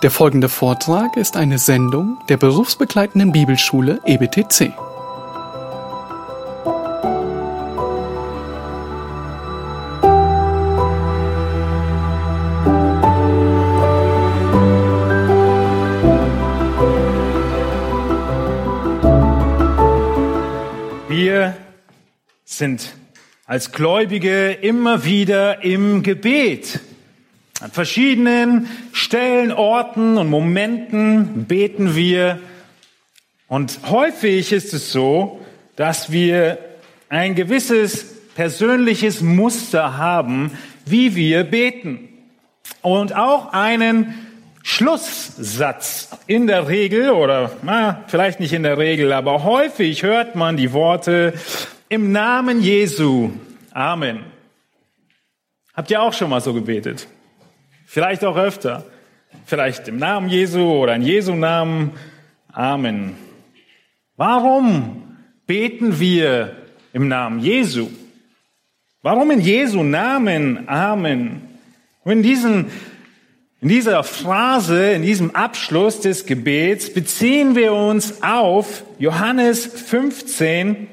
Der folgende Vortrag ist eine Sendung der berufsbegleitenden Bibelschule EBTC. Wir sind als Gläubige immer wieder im Gebet. An verschiedenen Stellen, Orten und Momenten beten wir. Und häufig ist es so, dass wir ein gewisses persönliches Muster haben, wie wir beten. Und auch einen Schlusssatz. In der Regel, oder na, vielleicht nicht in der Regel, aber häufig hört man die Worte im Namen Jesu. Amen. Habt ihr auch schon mal so gebetet? Vielleicht auch öfter. Vielleicht im Namen Jesu oder in Jesu Namen. Amen. Warum beten wir im Namen Jesu? Warum in Jesu Namen? Amen. Und in diesen in dieser Phrase, in diesem Abschluss des Gebets beziehen wir uns auf Johannes 15,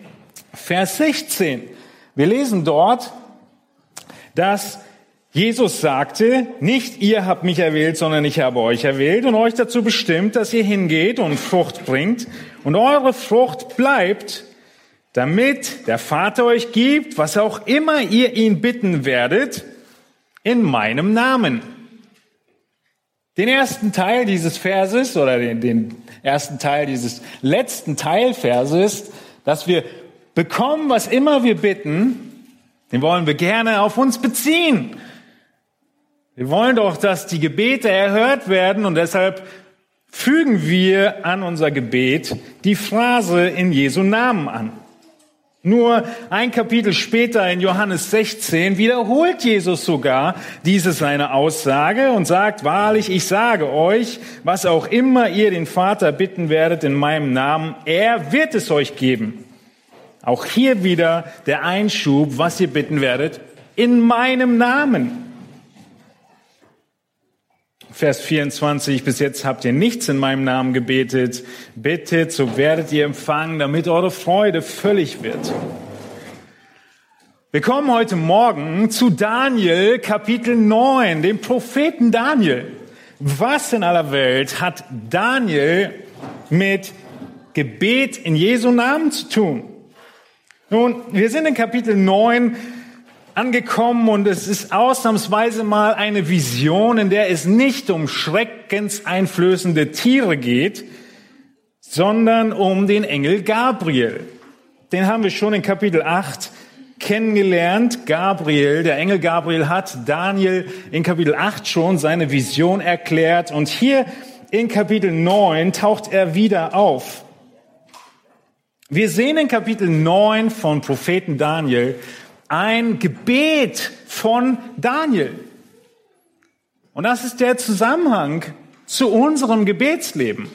Vers 16. Wir lesen dort, dass Jesus sagte, nicht ihr habt mich erwählt, sondern ich habe euch erwählt und euch dazu bestimmt, dass ihr hingeht und Frucht bringt und eure Frucht bleibt, damit der Vater euch gibt, was auch immer ihr ihn bitten werdet, in meinem Namen. Den ersten Teil dieses Verses oder den, den ersten Teil dieses letzten Teilverses, dass wir bekommen, was immer wir bitten, den wollen wir gerne auf uns beziehen. Wir wollen doch, dass die Gebete erhört werden und deshalb fügen wir an unser Gebet die Phrase in Jesu Namen an. Nur ein Kapitel später in Johannes 16 wiederholt Jesus sogar diese seine Aussage und sagt, wahrlich, ich sage euch, was auch immer ihr den Vater bitten werdet in meinem Namen, er wird es euch geben. Auch hier wieder der Einschub, was ihr bitten werdet, in meinem Namen. Vers 24, bis jetzt habt ihr nichts in meinem Namen gebetet. Bittet, so werdet ihr empfangen, damit eure Freude völlig wird. Wir kommen heute Morgen zu Daniel Kapitel 9, dem Propheten Daniel. Was in aller Welt hat Daniel mit Gebet in Jesu Namen zu tun? Nun, wir sind in Kapitel 9 angekommen und es ist ausnahmsweise mal eine Vision, in der es nicht um schreckenseinflößende Tiere geht, sondern um den Engel Gabriel. Den haben wir schon in Kapitel 8 kennengelernt. Gabriel, der Engel Gabriel hat Daniel in Kapitel 8 schon seine Vision erklärt und hier in Kapitel 9 taucht er wieder auf. Wir sehen in Kapitel 9 von Propheten Daniel, ein Gebet von Daniel. Und das ist der Zusammenhang zu unserem Gebetsleben.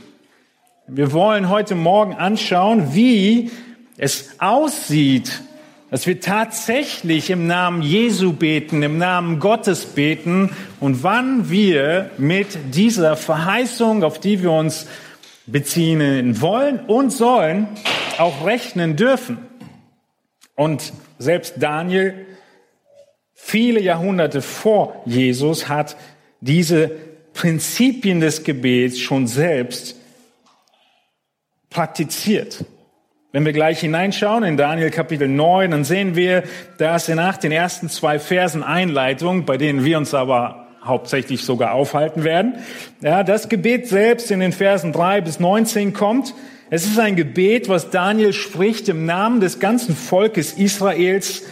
Wir wollen heute Morgen anschauen, wie es aussieht, dass wir tatsächlich im Namen Jesu beten, im Namen Gottes beten und wann wir mit dieser Verheißung, auf die wir uns beziehen wollen und sollen, auch rechnen dürfen. Und selbst Daniel, viele Jahrhunderte vor Jesus, hat diese Prinzipien des Gebets schon selbst praktiziert. Wenn wir gleich hineinschauen in Daniel Kapitel 9, dann sehen wir, dass nach den ersten zwei Versen Einleitung, bei denen wir uns aber hauptsächlich sogar aufhalten werden, ja, das Gebet selbst in den Versen 3 bis 19 kommt. Es ist ein Gebet, was Daniel spricht im Namen des ganzen Volkes Israels.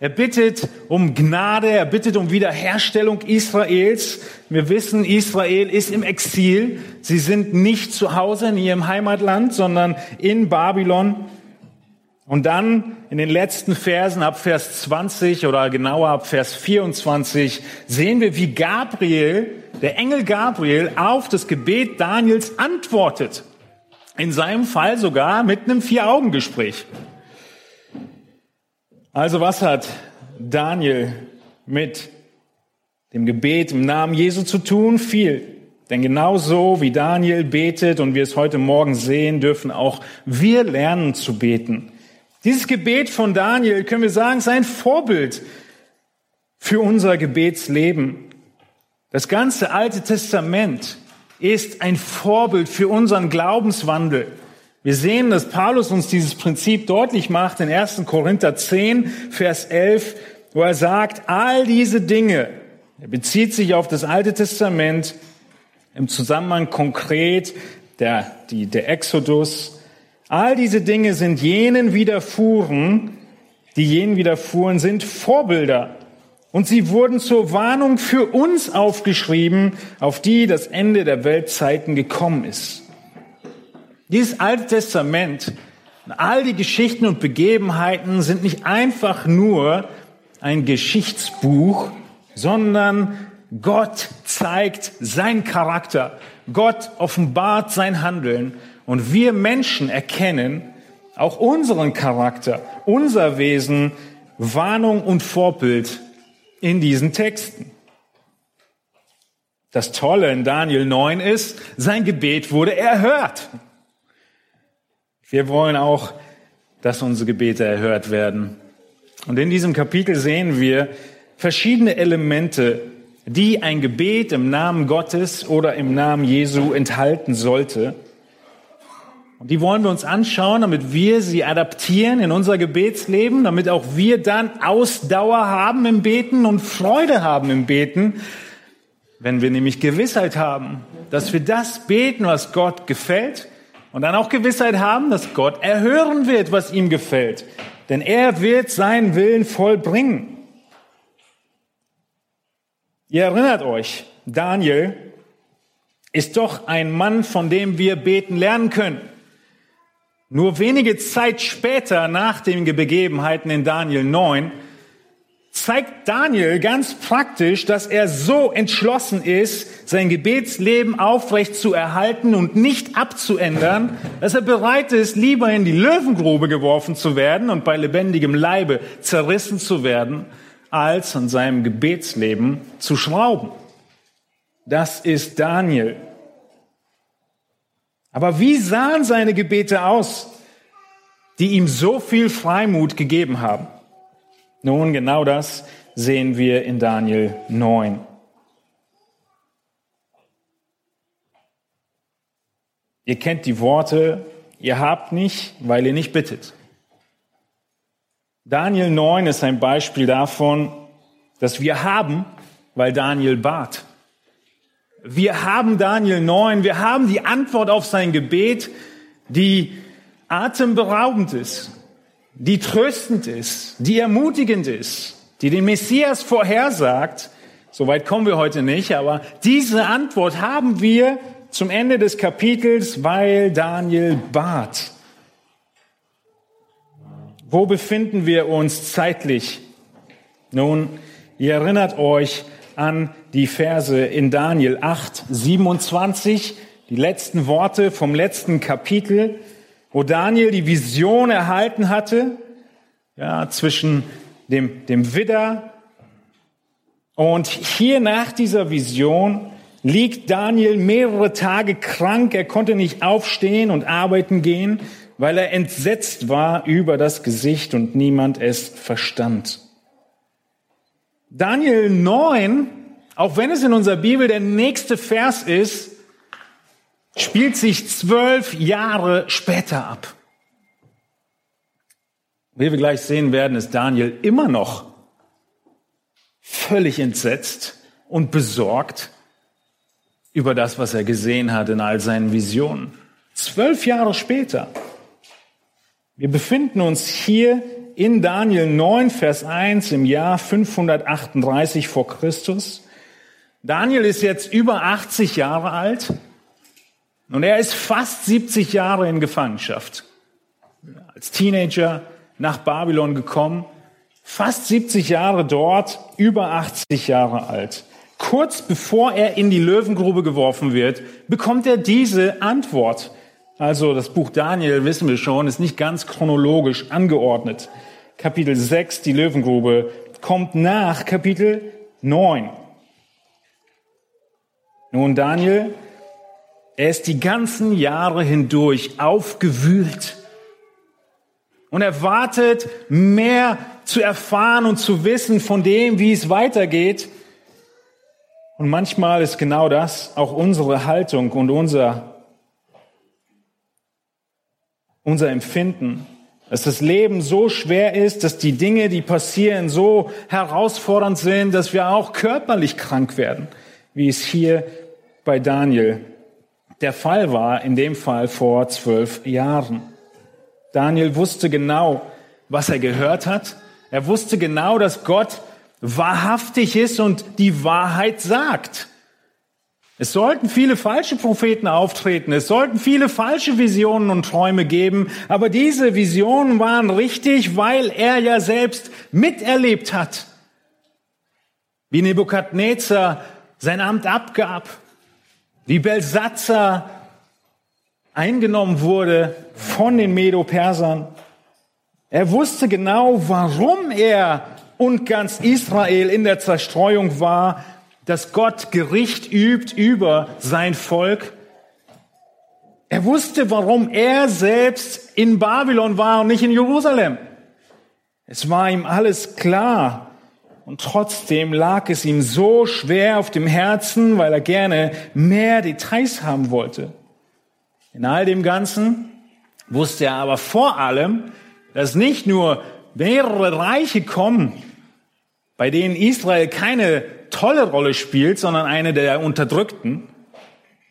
Er bittet um Gnade, er bittet um Wiederherstellung Israels. Wir wissen, Israel ist im Exil. Sie sind nicht zu Hause in ihrem Heimatland, sondern in Babylon. Und dann in den letzten Versen ab Vers 20 oder genauer ab Vers 24 sehen wir, wie Gabriel, der Engel Gabriel, auf das Gebet Daniels antwortet. In seinem Fall sogar mit einem Vier-Augen-Gespräch. Also was hat Daniel mit dem Gebet im Namen Jesu zu tun? Viel. Denn genauso wie Daniel betet und wir es heute Morgen sehen, dürfen auch wir lernen zu beten. Dieses Gebet von Daniel, können wir sagen, ist ein Vorbild für unser Gebetsleben. Das ganze Alte Testament ist ein Vorbild für unseren Glaubenswandel. Wir sehen, dass Paulus uns dieses Prinzip deutlich macht in 1. Korinther 10, Vers 11, wo er sagt, all diese Dinge, er bezieht sich auf das Alte Testament im Zusammenhang konkret der, die, der Exodus, all diese Dinge sind jenen widerfuhren, die jenen widerfuhren, sind Vorbilder und sie wurden zur Warnung für uns aufgeschrieben, auf die das Ende der Weltzeiten gekommen ist. Dieses Alte Testament, all die Geschichten und Begebenheiten sind nicht einfach nur ein Geschichtsbuch, sondern Gott zeigt sein Charakter. Gott offenbart sein Handeln. Und wir Menschen erkennen auch unseren Charakter, unser Wesen, Warnung und Vorbild in diesen Texten. Das Tolle in Daniel 9 ist, sein Gebet wurde erhört. Wir wollen auch, dass unsere Gebete erhört werden. Und in diesem Kapitel sehen wir verschiedene Elemente, die ein Gebet im Namen Gottes oder im Namen Jesu enthalten sollte. Und die wollen wir uns anschauen, damit wir sie adaptieren in unser Gebetsleben, damit auch wir dann Ausdauer haben im Beten und Freude haben im Beten, wenn wir nämlich Gewissheit haben, dass wir das beten, was Gott gefällt und dann auch Gewissheit haben, dass Gott erhören wird, was ihm gefällt. Denn er wird seinen Willen vollbringen. Ihr erinnert euch, Daniel ist doch ein Mann, von dem wir beten lernen können. Nur wenige Zeit später, nach den Begebenheiten in Daniel 9, zeigt Daniel ganz praktisch, dass er so entschlossen ist, sein Gebetsleben aufrecht zu erhalten und nicht abzuändern, dass er bereit ist, lieber in die Löwengrube geworfen zu werden und bei lebendigem Leibe zerrissen zu werden, als an seinem Gebetsleben zu schrauben. Das ist Daniel. Aber wie sahen seine Gebete aus, die ihm so viel Freimut gegeben haben? Nun, genau das sehen wir in Daniel 9. Ihr kennt die Worte, ihr habt nicht, weil ihr nicht bittet. Daniel 9 ist ein Beispiel davon, dass wir haben, weil Daniel bat. Wir haben Daniel 9, wir haben die Antwort auf sein Gebet, die atemberaubend ist, die tröstend ist, die ermutigend ist, die den Messias vorhersagt. Soweit kommen wir heute nicht, aber diese Antwort haben wir zum Ende des Kapitels, weil Daniel bat. Wo befinden wir uns zeitlich? Nun, ihr erinnert euch an die Verse in Daniel 8, 27, die letzten Worte vom letzten Kapitel, wo Daniel die Vision erhalten hatte, ja, zwischen dem, dem Widder und hier nach dieser Vision liegt Daniel mehrere Tage krank. Er konnte nicht aufstehen und arbeiten gehen, weil er entsetzt war über das Gesicht und niemand es verstand. Daniel 9 auch wenn es in unserer Bibel der nächste Vers ist, spielt sich zwölf Jahre später ab. Wie wir gleich sehen werden, ist Daniel immer noch völlig entsetzt und besorgt über das, was er gesehen hat in all seinen Visionen. Zwölf Jahre später. Wir befinden uns hier in Daniel 9, Vers 1 im Jahr 538 vor Christus. Daniel ist jetzt über 80 Jahre alt und er ist fast 70 Jahre in Gefangenschaft. Als Teenager nach Babylon gekommen, fast 70 Jahre dort, über 80 Jahre alt. Kurz bevor er in die Löwengrube geworfen wird, bekommt er diese Antwort. Also das Buch Daniel, wissen wir schon, ist nicht ganz chronologisch angeordnet. Kapitel 6, die Löwengrube, kommt nach Kapitel 9. Nun, Daniel, er ist die ganzen Jahre hindurch aufgewühlt und er wartet, mehr zu erfahren und zu wissen von dem, wie es weitergeht. Und manchmal ist genau das auch unsere Haltung und unser, unser Empfinden, dass das Leben so schwer ist, dass die Dinge, die passieren, so herausfordernd sind, dass wir auch körperlich krank werden, wie es hier bei Daniel der Fall war, in dem Fall vor zwölf Jahren. Daniel wusste genau, was er gehört hat. Er wusste genau, dass Gott wahrhaftig ist und die Wahrheit sagt. Es sollten viele falsche Propheten auftreten, es sollten viele falsche Visionen und Träume geben, aber diese Visionen waren richtig, weil er ja selbst miterlebt hat, wie Nebukadnezar sein Amt abgab, wie Belsatzer eingenommen wurde von den Medo-Persern. Er wusste genau, warum er und ganz Israel in der Zerstreuung war, dass Gott Gericht übt über sein Volk. Er wusste, warum er selbst in Babylon war und nicht in Jerusalem. Es war ihm alles klar. Und trotzdem lag es ihm so schwer auf dem Herzen, weil er gerne mehr Details haben wollte. In all dem Ganzen wusste er aber vor allem, dass nicht nur mehrere Reiche kommen, bei denen Israel keine tolle Rolle spielt, sondern eine der Unterdrückten.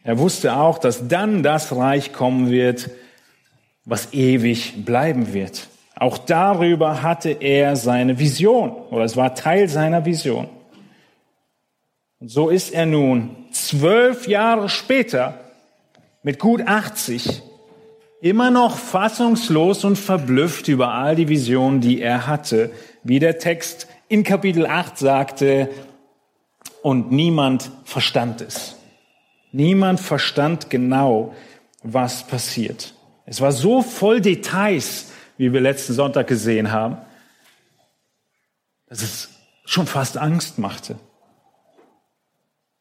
Er wusste auch, dass dann das Reich kommen wird, was ewig bleiben wird. Auch darüber hatte er seine Vision, oder es war Teil seiner Vision. Und so ist er nun zwölf Jahre später mit gut 80 immer noch fassungslos und verblüfft über all die Visionen, die er hatte, wie der Text in Kapitel 8 sagte, und niemand verstand es. Niemand verstand genau, was passiert. Es war so voll Details, wie wir letzten Sonntag gesehen haben, dass es schon fast Angst machte.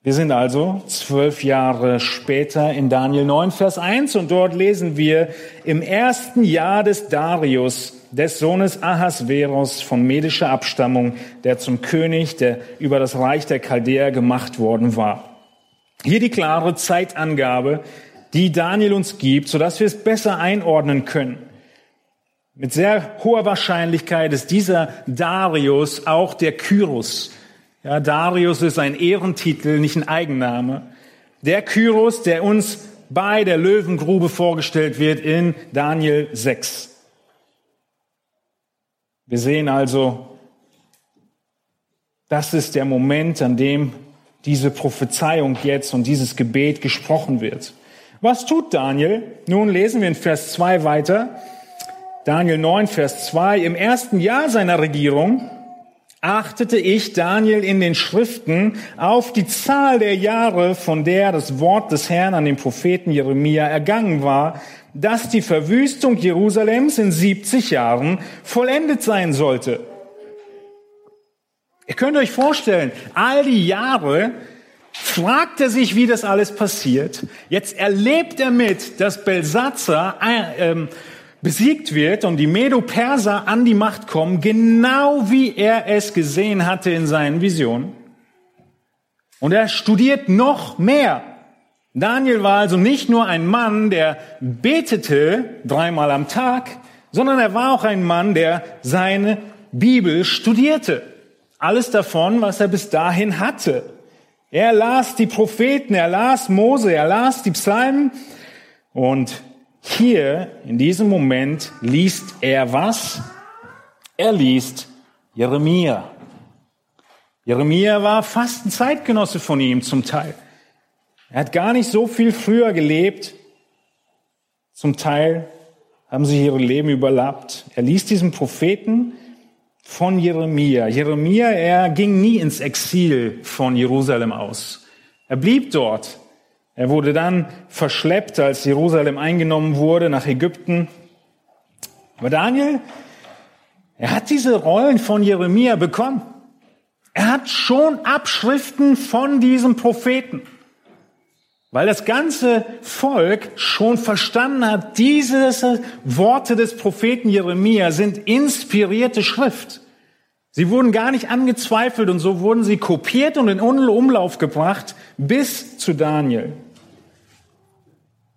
Wir sind also zwölf Jahre später in Daniel 9, Vers 1 und dort lesen wir, im ersten Jahr des Darius, des Sohnes Ahasveros von medischer Abstammung, der zum König der über das Reich der Chaldäer gemacht worden war. Hier die klare Zeitangabe, die Daniel uns gibt, sodass wir es besser einordnen können. Mit sehr hoher Wahrscheinlichkeit ist dieser Darius auch der Kyros, ja, Darius ist ein Ehrentitel, nicht ein Eigenname. Der Kyros, der uns bei der Löwengrube vorgestellt wird in Daniel 6. Wir sehen also, das ist der Moment, an dem diese Prophezeiung jetzt und dieses Gebet gesprochen wird. Was tut Daniel? Nun lesen wir in Vers 2 weiter. Daniel 9, Vers 2. Im ersten Jahr seiner Regierung achtete ich, Daniel, in den Schriften auf die Zahl der Jahre, von der das Wort des Herrn an den Propheten Jeremia ergangen war, dass die Verwüstung Jerusalems in 70 Jahren vollendet sein sollte. Ihr könnt euch vorstellen, all die Jahre fragt er sich, wie das alles passiert. Jetzt erlebt er mit, dass Belsatzer äh, ähm, besiegt wird und die Medo-Perser an die Macht kommen, genau wie er es gesehen hatte in seinen Visionen. Und er studiert noch mehr. Daniel war also nicht nur ein Mann, der betete dreimal am Tag, sondern er war auch ein Mann, der seine Bibel studierte. Alles davon, was er bis dahin hatte. Er las die Propheten, er las Mose, er las die Psalmen und hier, in diesem Moment, liest er was? Er liest Jeremia. Jeremia war fast ein Zeitgenosse von ihm zum Teil. Er hat gar nicht so viel früher gelebt. Zum Teil haben sie ihre Leben überlappt. Er liest diesen Propheten von Jeremia. Jeremia, er ging nie ins Exil von Jerusalem aus. Er blieb dort. Er wurde dann verschleppt, als Jerusalem eingenommen wurde, nach Ägypten. Aber Daniel, er hat diese Rollen von Jeremia bekommen. Er hat schon Abschriften von diesem Propheten. Weil das ganze Volk schon verstanden hat, diese Worte des Propheten Jeremia sind inspirierte Schrift. Sie wurden gar nicht angezweifelt und so wurden sie kopiert und in Umlauf gebracht bis zu Daniel.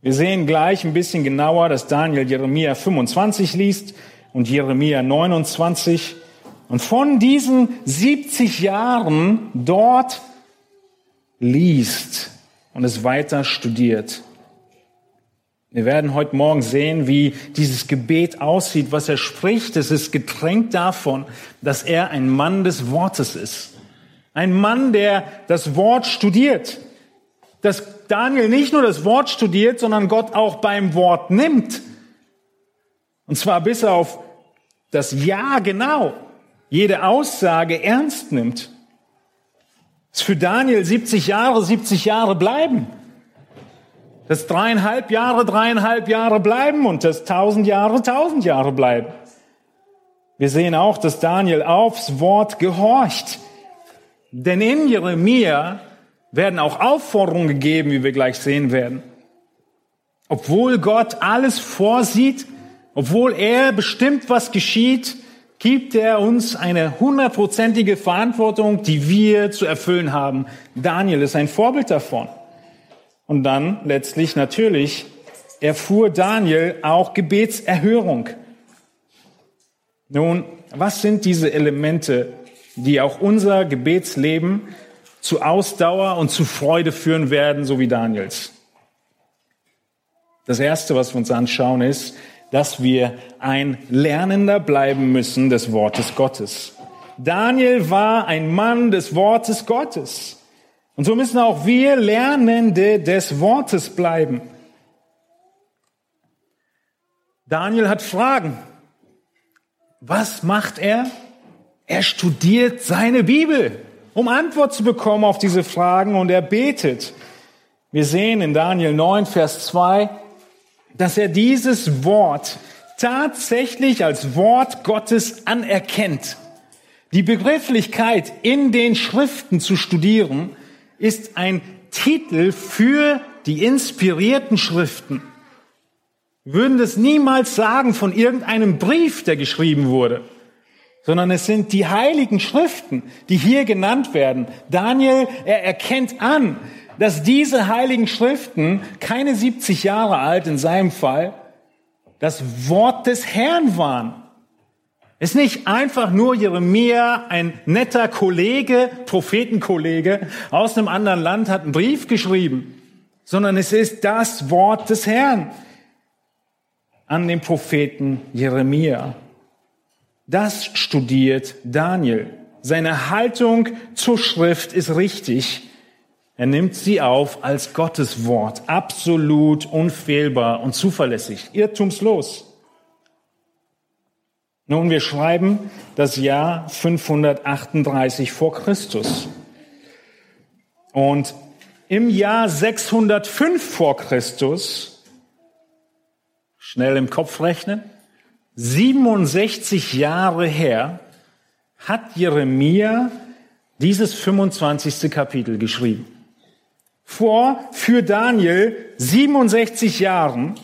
Wir sehen gleich ein bisschen genauer, dass Daniel Jeremia 25 liest und Jeremia 29. Und von diesen 70 Jahren dort liest und es weiter studiert. Wir werden heute Morgen sehen, wie dieses Gebet aussieht, was er spricht. Es ist getränkt davon, dass er ein Mann des Wortes ist. Ein Mann, der das Wort studiert. Dass Daniel nicht nur das Wort studiert, sondern Gott auch beim Wort nimmt. Und zwar bis auf das Ja genau jede Aussage ernst nimmt. Es für Daniel 70 Jahre, 70 Jahre bleiben dass dreieinhalb Jahre dreieinhalb Jahre bleiben und dass tausend Jahre tausend Jahre bleiben. Wir sehen auch, dass Daniel aufs Wort gehorcht. Denn in Jeremia werden auch Aufforderungen gegeben, wie wir gleich sehen werden. Obwohl Gott alles vorsieht, obwohl er bestimmt, was geschieht, gibt er uns eine hundertprozentige Verantwortung, die wir zu erfüllen haben. Daniel ist ein Vorbild davon. Und dann letztlich natürlich erfuhr Daniel auch Gebetserhörung. Nun, was sind diese Elemente, die auch unser Gebetsleben zu Ausdauer und zu Freude führen werden, so wie Daniels? Das Erste, was wir uns anschauen, ist, dass wir ein Lernender bleiben müssen des Wortes Gottes. Daniel war ein Mann des Wortes Gottes. Und so müssen auch wir Lernende des Wortes bleiben. Daniel hat Fragen. Was macht er? Er studiert seine Bibel, um Antwort zu bekommen auf diese Fragen und er betet. Wir sehen in Daniel 9, Vers 2, dass er dieses Wort tatsächlich als Wort Gottes anerkennt. Die Begrifflichkeit in den Schriften zu studieren, ist ein Titel für die inspirierten Schriften. Wir würden das niemals sagen von irgendeinem Brief, der geschrieben wurde, sondern es sind die heiligen Schriften, die hier genannt werden. Daniel, er erkennt an, dass diese heiligen Schriften, keine 70 Jahre alt in seinem Fall, das Wort des Herrn waren. Ist nicht einfach nur Jeremia, ein netter Kollege, Prophetenkollege aus einem anderen Land, hat einen Brief geschrieben, sondern es ist das Wort des Herrn an den Propheten Jeremia. Das studiert Daniel. Seine Haltung zur Schrift ist richtig. Er nimmt sie auf als Gottes Wort, absolut unfehlbar und zuverlässig, irrtumslos. Nun, wir schreiben das Jahr 538 vor Christus. Und im Jahr 605 vor Christus, schnell im Kopf rechnen, 67 Jahre her, hat Jeremia dieses 25. Kapitel geschrieben. Vor, für Daniel, 67 Jahren,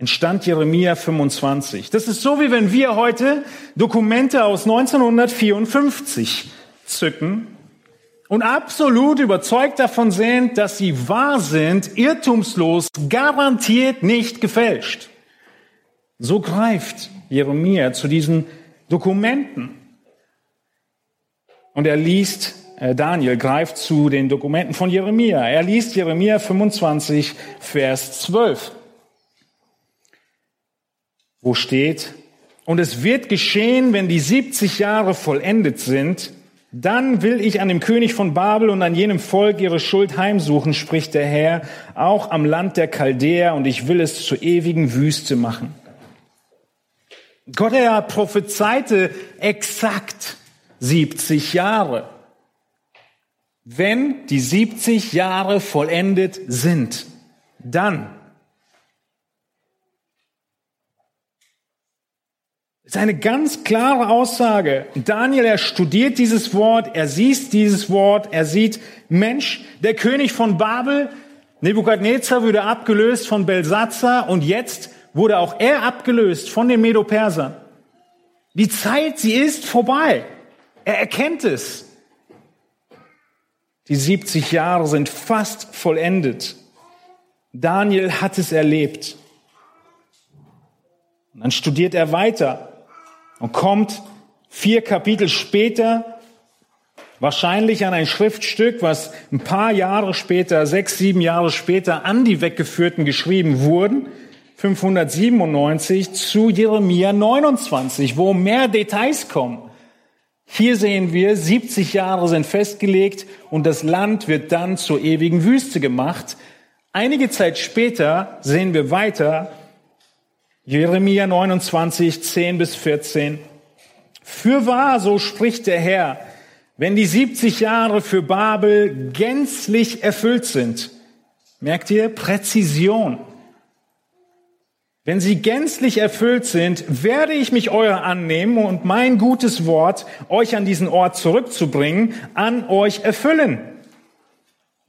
entstand Jeremia 25. Das ist so, wie wenn wir heute Dokumente aus 1954 zücken und absolut überzeugt davon sind, dass sie wahr sind, irrtumslos, garantiert nicht gefälscht. So greift Jeremia zu diesen Dokumenten. Und er liest, äh, Daniel greift zu den Dokumenten von Jeremia. Er liest Jeremia 25, Vers 12 wo steht, und es wird geschehen, wenn die 70 Jahre vollendet sind, dann will ich an dem König von Babel und an jenem Volk ihre Schuld heimsuchen, spricht der Herr, auch am Land der Chaldäer, und ich will es zur ewigen Wüste machen. Gott, er prophezeite exakt 70 Jahre. Wenn die 70 Jahre vollendet sind, dann ist eine ganz klare Aussage. Daniel, er studiert dieses Wort, er sieht dieses Wort, er sieht, Mensch, der König von Babel, Nebukadnezar wurde abgelöst von Belsatzer und jetzt wurde auch er abgelöst von den Medo-Persern. Die Zeit, sie ist vorbei. Er erkennt es. Die 70 Jahre sind fast vollendet. Daniel hat es erlebt. Und dann studiert er weiter und kommt vier Kapitel später wahrscheinlich an ein Schriftstück, was ein paar Jahre später, sechs, sieben Jahre später an die Weggeführten geschrieben wurden, 597 zu Jeremia 29, wo mehr Details kommen. Hier sehen wir, 70 Jahre sind festgelegt und das Land wird dann zur ewigen Wüste gemacht. Einige Zeit später sehen wir weiter, Jeremia 29, 10 bis 14. Fürwahr, so spricht der Herr, wenn die 70 Jahre für Babel gänzlich erfüllt sind, merkt ihr, Präzision, wenn sie gänzlich erfüllt sind, werde ich mich eurer annehmen und mein gutes Wort, euch an diesen Ort zurückzubringen, an euch erfüllen.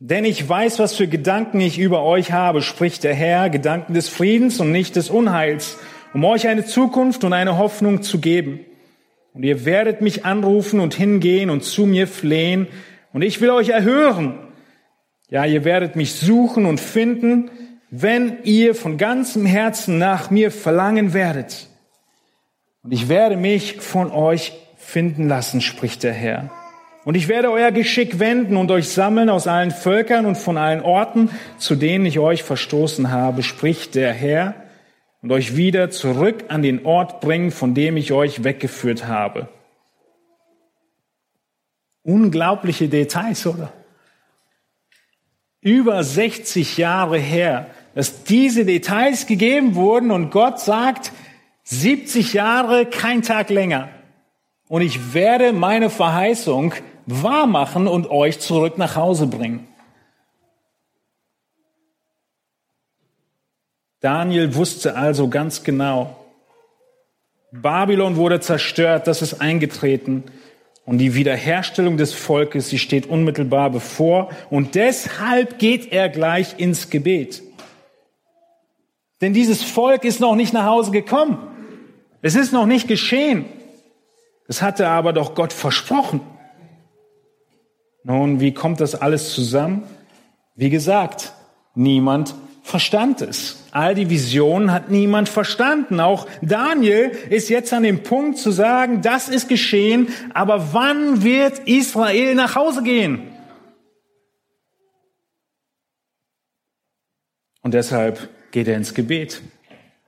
Denn ich weiß, was für Gedanken ich über euch habe, spricht der Herr, Gedanken des Friedens und nicht des Unheils, um euch eine Zukunft und eine Hoffnung zu geben. Und ihr werdet mich anrufen und hingehen und zu mir flehen, und ich will euch erhören. Ja, ihr werdet mich suchen und finden, wenn ihr von ganzem Herzen nach mir verlangen werdet. Und ich werde mich von euch finden lassen, spricht der Herr. Und ich werde euer Geschick wenden und euch sammeln aus allen Völkern und von allen Orten, zu denen ich euch verstoßen habe, spricht der Herr, und euch wieder zurück an den Ort bringen, von dem ich euch weggeführt habe. Unglaubliche Details, oder? Über 60 Jahre her dass diese Details gegeben wurden und Gott sagt, 70 Jahre, kein Tag länger. Und ich werde meine Verheißung wahr machen und euch zurück nach Hause bringen. Daniel wusste also ganz genau, Babylon wurde zerstört, das ist eingetreten. Und die Wiederherstellung des Volkes, sie steht unmittelbar bevor. Und deshalb geht er gleich ins Gebet. Denn dieses Volk ist noch nicht nach Hause gekommen. Es ist noch nicht geschehen. Es hatte aber doch Gott versprochen. Nun, wie kommt das alles zusammen? Wie gesagt, niemand verstand es. All die Visionen hat niemand verstanden. Auch Daniel ist jetzt an dem Punkt zu sagen, das ist geschehen, aber wann wird Israel nach Hause gehen? Und deshalb geht er ins Gebet,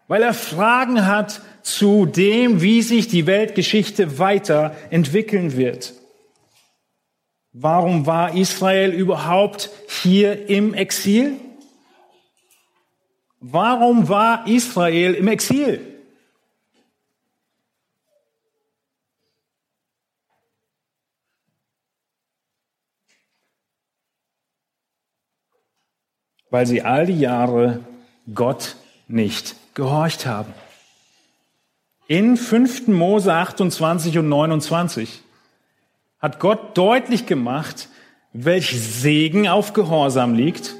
weil er Fragen hat zu dem, wie sich die Weltgeschichte weiterentwickeln wird. Warum war Israel überhaupt hier im Exil? Warum war Israel im Exil? Weil sie all die Jahre Gott nicht gehorcht haben. In 5. Mose 28 und 29 hat Gott deutlich gemacht, welch Segen auf Gehorsam liegt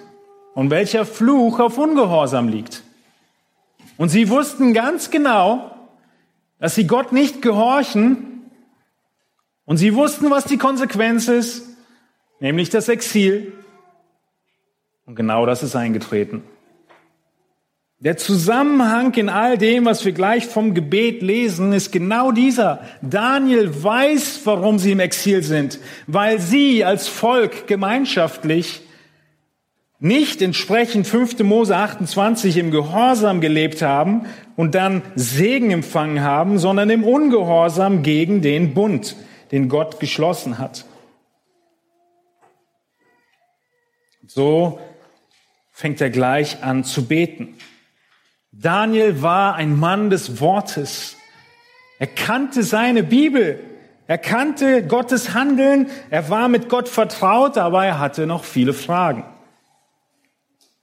und welcher Fluch auf Ungehorsam liegt. Und sie wussten ganz genau, dass sie Gott nicht gehorchen und sie wussten, was die Konsequenz ist, nämlich das Exil. Und genau das ist eingetreten. Der Zusammenhang in all dem, was wir gleich vom Gebet lesen, ist genau dieser. Daniel weiß, warum sie im Exil sind, weil sie als Volk gemeinschaftlich nicht entsprechend 5. Mose 28 im Gehorsam gelebt haben und dann Segen empfangen haben, sondern im Ungehorsam gegen den Bund, den Gott geschlossen hat. So fängt er gleich an zu beten. Daniel war ein Mann des Wortes. Er kannte seine Bibel. Er kannte Gottes Handeln. Er war mit Gott vertraut, aber er hatte noch viele Fragen.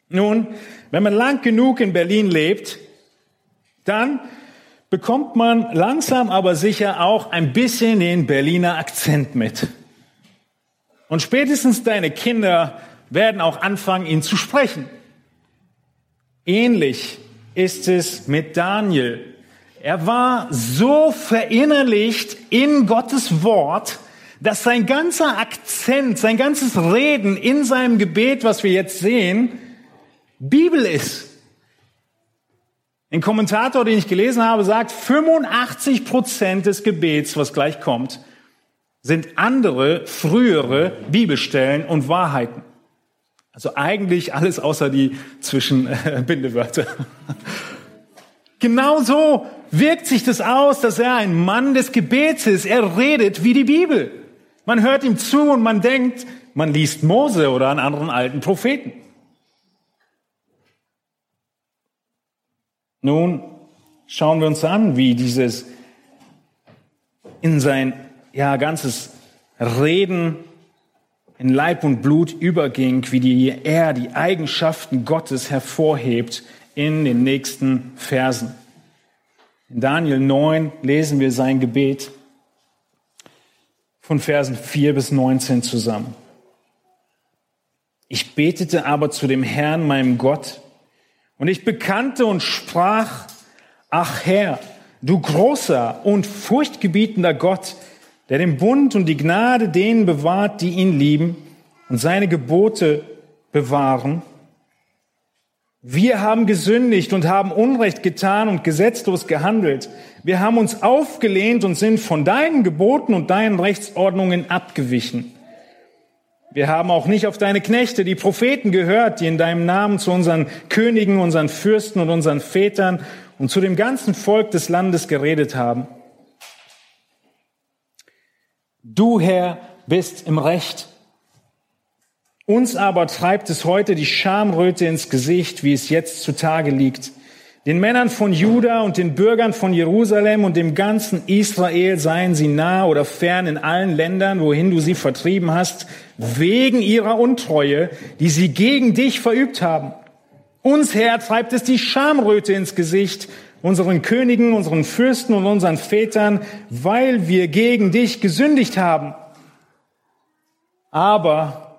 Nun, wenn man lang genug in Berlin lebt, dann bekommt man langsam aber sicher auch ein bisschen den Berliner Akzent mit. Und spätestens deine Kinder werden auch anfangen, ihn zu sprechen. Ähnlich ist es mit Daniel. Er war so verinnerlicht in Gottes Wort, dass sein ganzer Akzent, sein ganzes Reden in seinem Gebet, was wir jetzt sehen, Bibel ist. Ein Kommentator, den ich gelesen habe, sagt, 85 Prozent des Gebets, was gleich kommt, sind andere, frühere Bibelstellen und Wahrheiten. Also eigentlich alles außer die Zwischenbindewörter. genau so wirkt sich das aus, dass er ein Mann des Gebets ist. Er redet wie die Bibel. Man hört ihm zu und man denkt, man liest Mose oder einen anderen alten Propheten. Nun schauen wir uns an, wie dieses in sein ja, ganzes Reden in Leib und Blut überging, wie die, er die Eigenschaften Gottes hervorhebt in den nächsten Versen. In Daniel 9 lesen wir sein Gebet von Versen 4 bis 19 zusammen. Ich betete aber zu dem Herrn, meinem Gott, und ich bekannte und sprach, ach Herr, du großer und furchtgebietender Gott, der den Bund und die Gnade denen bewahrt, die ihn lieben und seine Gebote bewahren. Wir haben gesündigt und haben Unrecht getan und gesetzlos gehandelt. Wir haben uns aufgelehnt und sind von deinen Geboten und deinen Rechtsordnungen abgewichen. Wir haben auch nicht auf deine Knechte, die Propheten, gehört, die in deinem Namen zu unseren Königen, unseren Fürsten und unseren Vätern und zu dem ganzen Volk des Landes geredet haben. Du, Herr, bist im Recht. Uns aber treibt es heute die Schamröte ins Gesicht, wie es jetzt zutage liegt. Den Männern von Juda und den Bürgern von Jerusalem und dem ganzen Israel seien sie nah oder fern in allen Ländern, wohin du sie vertrieben hast, wegen ihrer Untreue, die sie gegen dich verübt haben. Uns Herr treibt es die Schamröte ins Gesicht, unseren Königen, unseren Fürsten und unseren Vätern, weil wir gegen dich gesündigt haben. Aber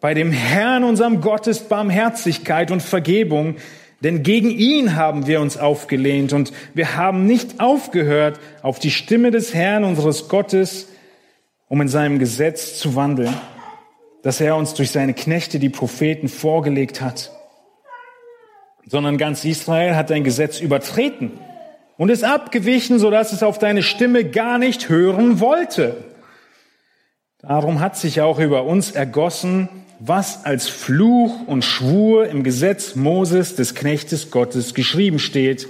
bei dem Herrn, unserem Gott, ist Barmherzigkeit und Vergebung, denn gegen ihn haben wir uns aufgelehnt und wir haben nicht aufgehört, auf die Stimme des Herrn unseres Gottes, um in seinem Gesetz zu wandeln, das er uns durch seine Knechte, die Propheten, vorgelegt hat. Sondern ganz Israel hat dein Gesetz übertreten und ist abgewichen, sodass es auf deine Stimme gar nicht hören wollte. Darum hat sich auch über uns ergossen, was als Fluch und Schwur im Gesetz Moses des Knechtes Gottes geschrieben steht,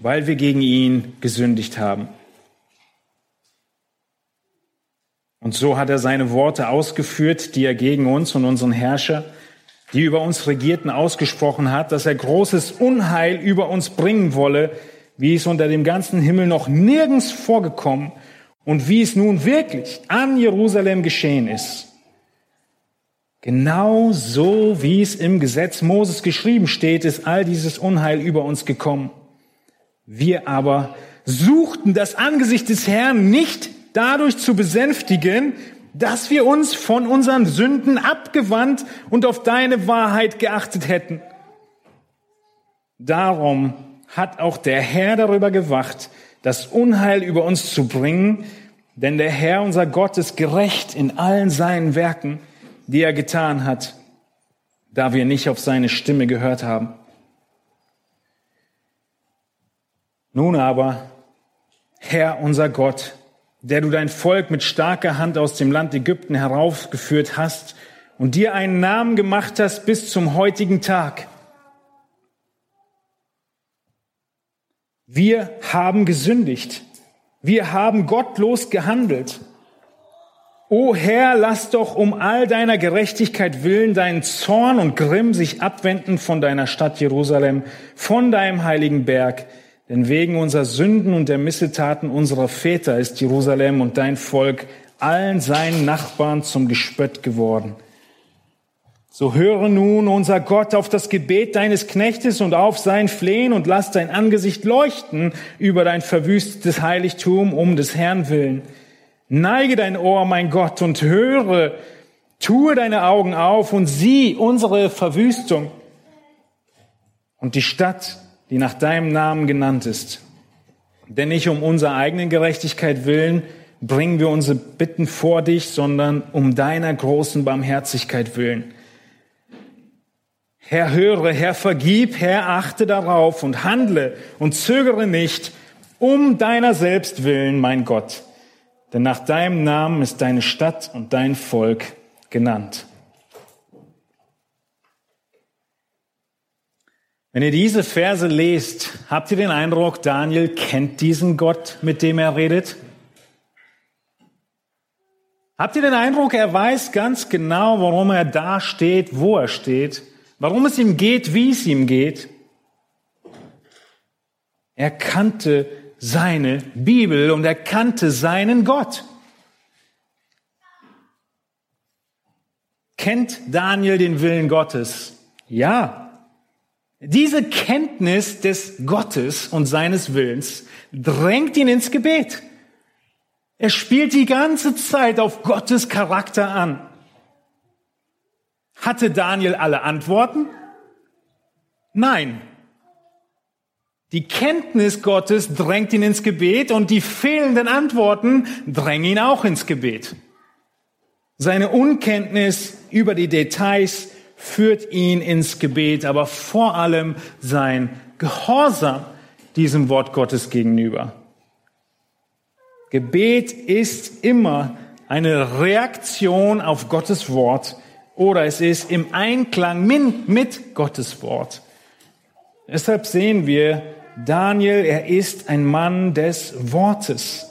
weil wir gegen ihn gesündigt haben. Und so hat er seine Worte ausgeführt, die er gegen uns und unseren Herrscher, die über uns Regierten ausgesprochen hat, dass er großes Unheil über uns bringen wolle, wie es unter dem ganzen Himmel noch nirgends vorgekommen und wie es nun wirklich an Jerusalem geschehen ist. Genau so, wie es im Gesetz Moses geschrieben steht, ist all dieses Unheil über uns gekommen. Wir aber suchten das Angesicht des Herrn nicht dadurch zu besänftigen, dass wir uns von unseren Sünden abgewandt und auf deine Wahrheit geachtet hätten. Darum hat auch der Herr darüber gewacht, das Unheil über uns zu bringen, denn der Herr, unser Gott, ist gerecht in allen seinen Werken die er getan hat, da wir nicht auf seine Stimme gehört haben. Nun aber, Herr unser Gott, der du dein Volk mit starker Hand aus dem Land Ägypten heraufgeführt hast und dir einen Namen gemacht hast bis zum heutigen Tag. Wir haben gesündigt. Wir haben gottlos gehandelt. O Herr, lass doch um all deiner Gerechtigkeit willen deinen Zorn und Grimm sich abwenden von deiner Stadt Jerusalem, von deinem heiligen Berg. Denn wegen unserer Sünden und der Missetaten unserer Väter ist Jerusalem und dein Volk allen seinen Nachbarn zum Gespött geworden. So höre nun, unser Gott, auf das Gebet deines Knechtes und auf sein Flehen und lass dein Angesicht leuchten über dein verwüstetes Heiligtum um des Herrn willen. Neige dein Ohr, mein Gott, und höre, tue deine Augen auf und sieh unsere Verwüstung und die Stadt, die nach deinem Namen genannt ist. Denn nicht um unserer eigenen Gerechtigkeit willen bringen wir unsere Bitten vor dich, sondern um deiner großen Barmherzigkeit willen. Herr, höre, Herr, vergib, Herr, achte darauf und handle und zögere nicht, um deiner selbst willen, mein Gott denn nach deinem Namen ist deine Stadt und dein Volk genannt. Wenn ihr diese Verse lest, habt ihr den Eindruck, Daniel kennt diesen Gott, mit dem er redet? Habt ihr den Eindruck, er weiß ganz genau, warum er da steht, wo er steht, warum es ihm geht, wie es ihm geht? Er kannte seine Bibel und er kannte seinen Gott. Kennt Daniel den Willen Gottes? Ja. Diese Kenntnis des Gottes und seines Willens drängt ihn ins Gebet. Er spielt die ganze Zeit auf Gottes Charakter an. Hatte Daniel alle Antworten? Nein. Die Kenntnis Gottes drängt ihn ins Gebet und die fehlenden Antworten drängen ihn auch ins Gebet. Seine Unkenntnis über die Details führt ihn ins Gebet, aber vor allem sein Gehorsam diesem Wort Gottes gegenüber. Gebet ist immer eine Reaktion auf Gottes Wort oder es ist im Einklang mit Gottes Wort. Deshalb sehen wir, Daniel, er ist ein Mann des Wortes.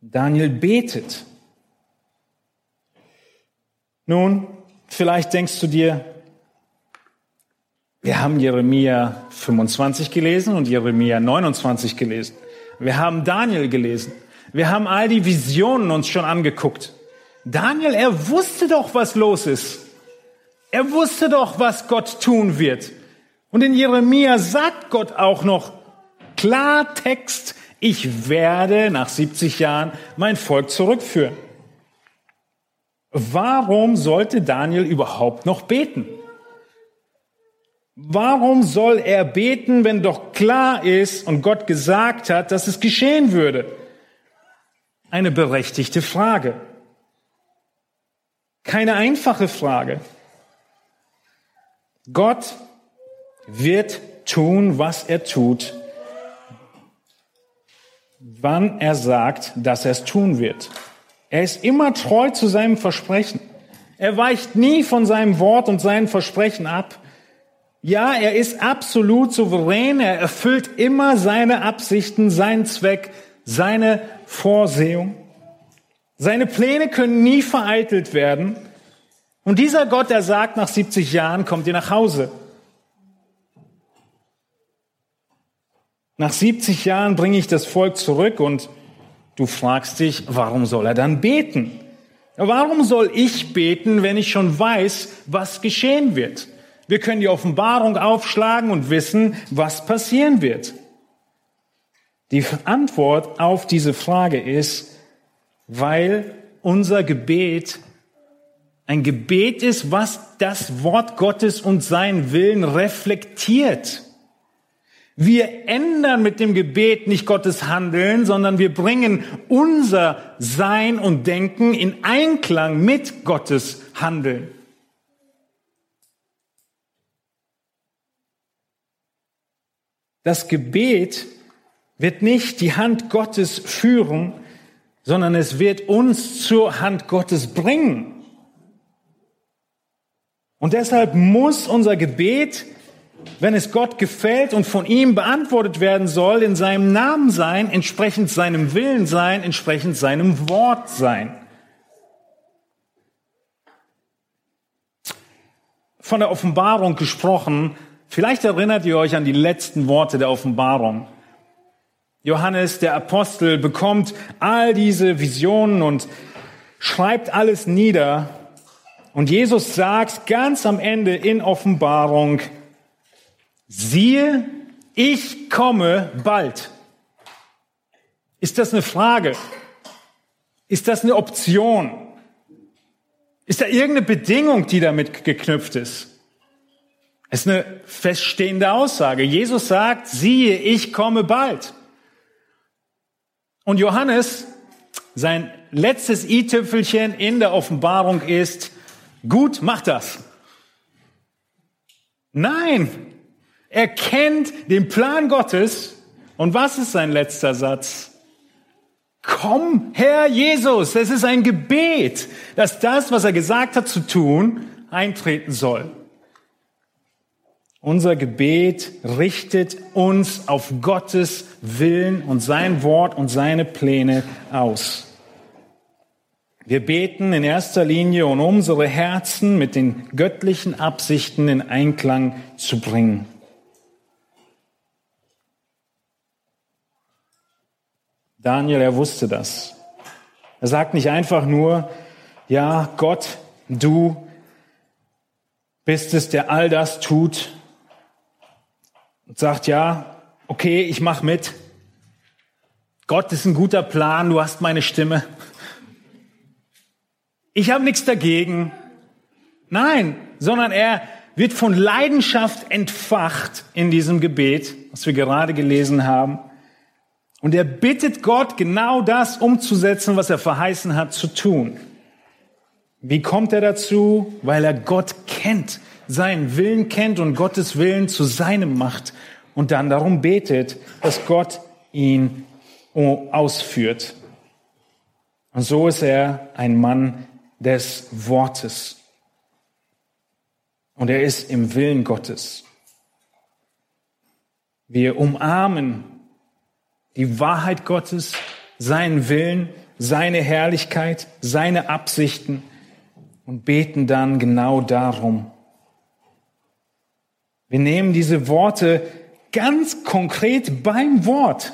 Daniel betet. Nun, vielleicht denkst du dir, wir haben Jeremia 25 gelesen und Jeremia 29 gelesen. Wir haben Daniel gelesen. Wir haben all die Visionen uns schon angeguckt. Daniel, er wusste doch, was los ist. Er wusste doch, was Gott tun wird. Und in Jeremia sagt Gott auch noch Klartext, ich werde nach 70 Jahren mein Volk zurückführen. Warum sollte Daniel überhaupt noch beten? Warum soll er beten, wenn doch klar ist und Gott gesagt hat, dass es geschehen würde? Eine berechtigte Frage. Keine einfache Frage. Gott wird tun, was er tut, wann er sagt, dass er es tun wird. Er ist immer treu zu seinem Versprechen. Er weicht nie von seinem Wort und seinen Versprechen ab. Ja, er ist absolut souverän. Er erfüllt immer seine Absichten, seinen Zweck, seine Vorsehung. Seine Pläne können nie vereitelt werden. Und dieser Gott, der sagt, nach 70 Jahren kommt ihr nach Hause. Nach 70 Jahren bringe ich das Volk zurück und du fragst dich, warum soll er dann beten? Warum soll ich beten, wenn ich schon weiß, was geschehen wird? Wir können die Offenbarung aufschlagen und wissen, was passieren wird. Die Antwort auf diese Frage ist, weil unser Gebet ein Gebet ist, was das Wort Gottes und seinen Willen reflektiert. Wir ändern mit dem Gebet nicht Gottes Handeln, sondern wir bringen unser Sein und Denken in Einklang mit Gottes Handeln. Das Gebet wird nicht die Hand Gottes führen, sondern es wird uns zur Hand Gottes bringen. Und deshalb muss unser Gebet, wenn es Gott gefällt und von ihm beantwortet werden soll, in seinem Namen sein, entsprechend seinem Willen sein, entsprechend seinem Wort sein. Von der Offenbarung gesprochen, vielleicht erinnert ihr euch an die letzten Worte der Offenbarung. Johannes, der Apostel, bekommt all diese Visionen und schreibt alles nieder und Jesus sagt ganz am Ende in Offenbarung, siehe, ich komme bald. Ist das eine Frage? Ist das eine Option? Ist da irgendeine Bedingung, die damit geknüpft ist? Es ist eine feststehende Aussage. Jesus sagt, siehe, ich komme bald. Und Johannes, sein letztes i-Tüpfelchen in der Offenbarung ist, gut, mach das. Nein, er kennt den Plan Gottes. Und was ist sein letzter Satz? Komm, Herr Jesus, es ist ein Gebet, dass das, was er gesagt hat zu tun, eintreten soll. Unser Gebet richtet uns auf Gottes Willen und sein Wort und seine Pläne aus. Wir beten in erster Linie, um unsere Herzen mit den göttlichen Absichten in Einklang zu bringen. Daniel, er wusste das. Er sagt nicht einfach nur, ja, Gott, du bist es, der all das tut und sagt, ja, okay, ich mach mit. Gott ist ein guter Plan, du hast meine Stimme. Ich habe nichts dagegen. Nein, sondern er wird von Leidenschaft entfacht in diesem Gebet, was wir gerade gelesen haben. Und er bittet Gott, genau das umzusetzen, was er verheißen hat zu tun. Wie kommt er dazu? Weil er Gott kennt, seinen Willen kennt und Gottes Willen zu seinem macht und dann darum betet, dass Gott ihn ausführt. Und so ist er ein Mann des Wortes. Und er ist im Willen Gottes. Wir umarmen die Wahrheit Gottes, seinen Willen, seine Herrlichkeit, seine Absichten und beten dann genau darum. Wir nehmen diese Worte ganz konkret beim Wort.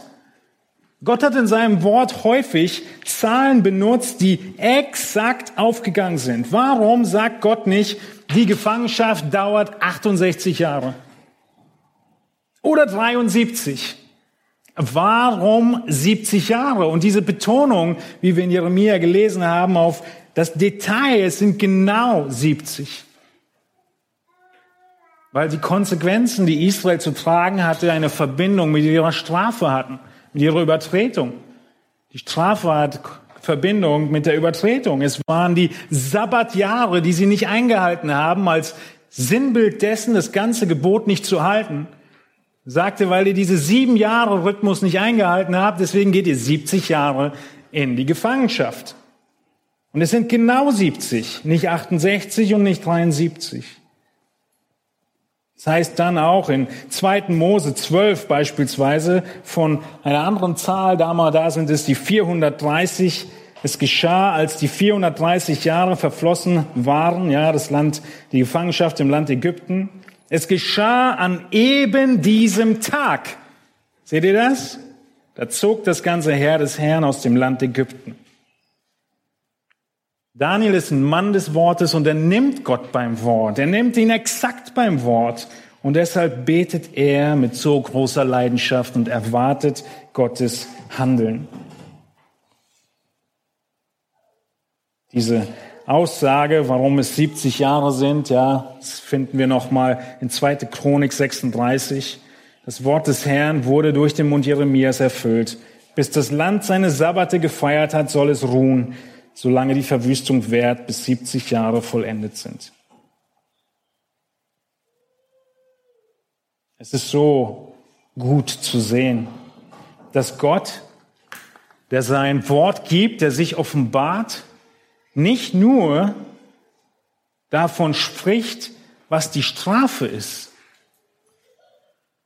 Gott hat in seinem Wort häufig Zahlen benutzt, die exakt aufgegangen sind. Warum sagt Gott nicht, die Gefangenschaft dauert 68 Jahre oder 73? Warum 70 Jahre? Und diese Betonung, wie wir in Jeremia gelesen haben, auf das Detail, es sind genau 70. Weil die Konsequenzen, die Israel zu tragen hatte, eine Verbindung mit ihrer Strafe hatten, mit ihrer Übertretung. Die Strafe hat Verbindung mit der Übertretung. Es waren die Sabbatjahre, die sie nicht eingehalten haben, als Sinnbild dessen, das ganze Gebot nicht zu halten sagte, weil ihr diese sieben Jahre Rhythmus nicht eingehalten habt, deswegen geht ihr 70 Jahre in die Gefangenschaft. Und es sind genau 70, nicht 68 und nicht 73. Das heißt dann auch in 2. Mose 12 beispielsweise von einer anderen Zahl, da mal da sind es die 430. Es geschah, als die 430 Jahre verflossen waren, ja, das Land, die Gefangenschaft im Land Ägypten. Es geschah an eben diesem Tag. Seht ihr das? Da zog das ganze Heer des Herrn aus dem Land Ägypten. Daniel ist ein Mann des Wortes und er nimmt Gott beim Wort. Er nimmt ihn exakt beim Wort. Und deshalb betet er mit so großer Leidenschaft und erwartet Gottes Handeln. Diese Aussage, warum es 70 Jahre sind, ja, das finden wir nochmal in 2. Chronik 36. Das Wort des Herrn wurde durch den Mund Jeremias erfüllt. Bis das Land seine Sabbate gefeiert hat, soll es ruhen, solange die Verwüstung währt, bis 70 Jahre vollendet sind. Es ist so gut zu sehen, dass Gott, der sein Wort gibt, der sich offenbart, nicht nur davon spricht, was die Strafe ist,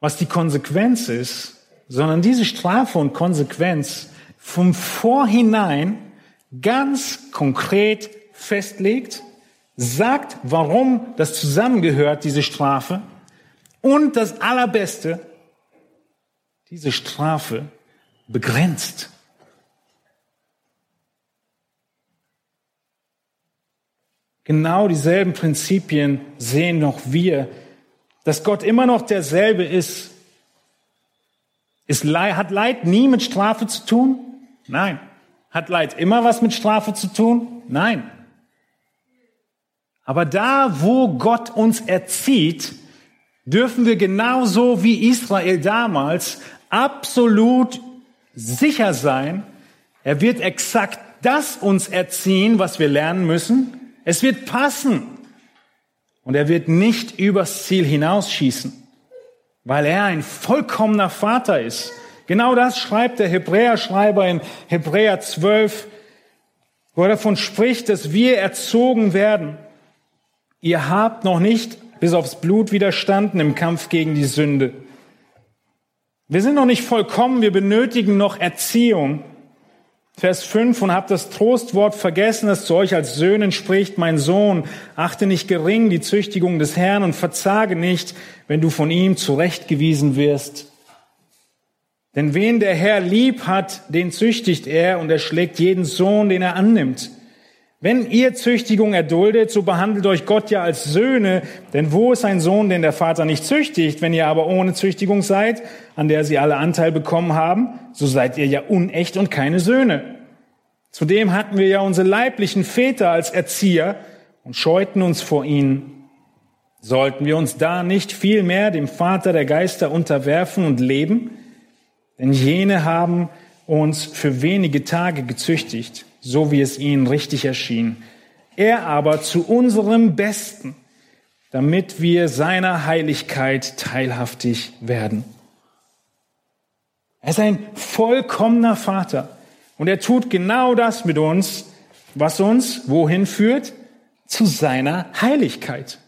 was die Konsequenz ist, sondern diese Strafe und Konsequenz vom Vorhinein ganz konkret festlegt, sagt, warum das zusammengehört, diese Strafe, und das Allerbeste, diese Strafe begrenzt. Genau dieselben Prinzipien sehen noch wir, dass Gott immer noch derselbe ist. ist hat Leid nie mit Strafe zu tun? Nein. Hat Leid immer was mit Strafe zu tun? Nein. Aber da, wo Gott uns erzieht, dürfen wir genauso wie Israel damals absolut sicher sein, er wird exakt das uns erziehen, was wir lernen müssen. Es wird passen. Und er wird nicht übers Ziel hinausschießen, weil er ein vollkommener Vater ist. Genau das schreibt der Hebräerschreiber in Hebräer 12, wo er davon spricht, dass wir erzogen werden. Ihr habt noch nicht bis aufs Blut widerstanden im Kampf gegen die Sünde. Wir sind noch nicht vollkommen, wir benötigen noch Erziehung. Vers 5, und habt das Trostwort vergessen, das zu euch als Söhnen spricht, mein Sohn, achte nicht gering die Züchtigung des Herrn und verzage nicht, wenn du von ihm zurechtgewiesen wirst. Denn wen der Herr lieb hat, den züchtigt er und er schlägt jeden Sohn, den er annimmt. Wenn ihr Züchtigung erduldet, so behandelt euch Gott ja als Söhne, denn wo ist ein Sohn, den der Vater nicht züchtigt? Wenn ihr aber ohne Züchtigung seid, an der sie alle Anteil bekommen haben, so seid ihr ja unecht und keine Söhne. Zudem hatten wir ja unsere leiblichen Väter als Erzieher und scheuten uns vor ihnen. Sollten wir uns da nicht viel mehr dem Vater der Geister unterwerfen und leben? Denn jene haben uns für wenige Tage gezüchtigt, so wie es ihnen richtig erschien. Er aber zu unserem Besten, damit wir seiner Heiligkeit teilhaftig werden. Er ist ein vollkommener Vater. Und er tut genau das mit uns, was uns wohin führt? Zu seiner Heiligkeit.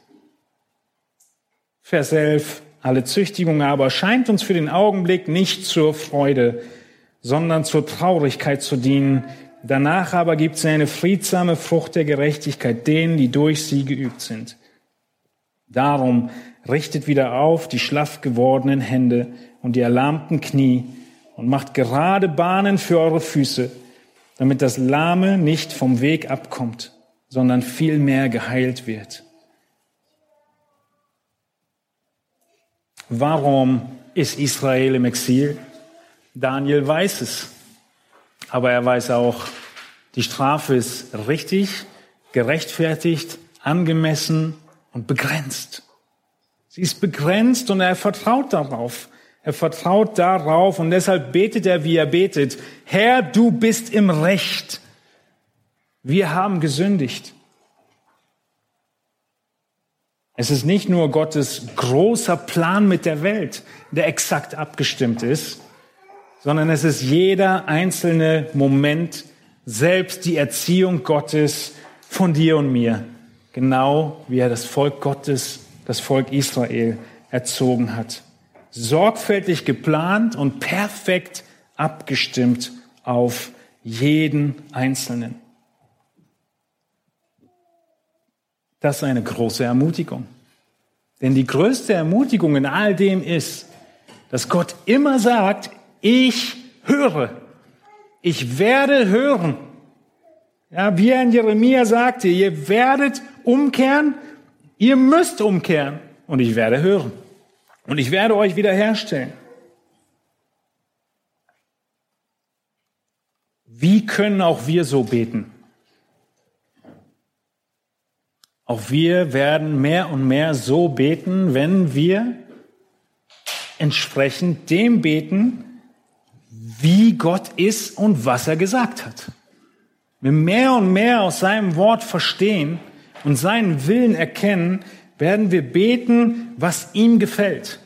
Vers 11. Alle Züchtigung aber scheint uns für den Augenblick nicht zur Freude, sondern zur Traurigkeit zu dienen. Danach aber gibt sie eine friedsame Frucht der Gerechtigkeit denen, die durch sie geübt sind. Darum richtet wieder auf die schlaff gewordenen Hände und die erlahmten Knie und macht gerade Bahnen für eure Füße, damit das Lahme nicht vom Weg abkommt, sondern vielmehr geheilt wird. Warum ist Israel im Exil? Daniel weiß es. Aber er weiß auch, die Strafe ist richtig, gerechtfertigt, angemessen und begrenzt. Sie ist begrenzt und er vertraut darauf. Er vertraut darauf und deshalb betet er, wie er betet. Herr, du bist im Recht. Wir haben gesündigt. Es ist nicht nur Gottes großer Plan mit der Welt, der exakt abgestimmt ist, sondern es ist jeder einzelne Moment selbst die Erziehung Gottes von dir und mir, genau wie er das Volk Gottes, das Volk Israel erzogen hat sorgfältig geplant und perfekt abgestimmt auf jeden Einzelnen. Das ist eine große Ermutigung. Denn die größte Ermutigung in all dem ist, dass Gott immer sagt, ich höre. Ich werde hören. Ja, wie er in Jeremia sagte, ihr werdet umkehren, ihr müsst umkehren und ich werde hören. Und ich werde euch wiederherstellen. Wie können auch wir so beten? Auch wir werden mehr und mehr so beten, wenn wir entsprechend dem beten, wie Gott ist und was er gesagt hat. Wenn wir mehr und mehr aus seinem Wort verstehen und seinen Willen erkennen, werden wir beten, was ihm gefällt.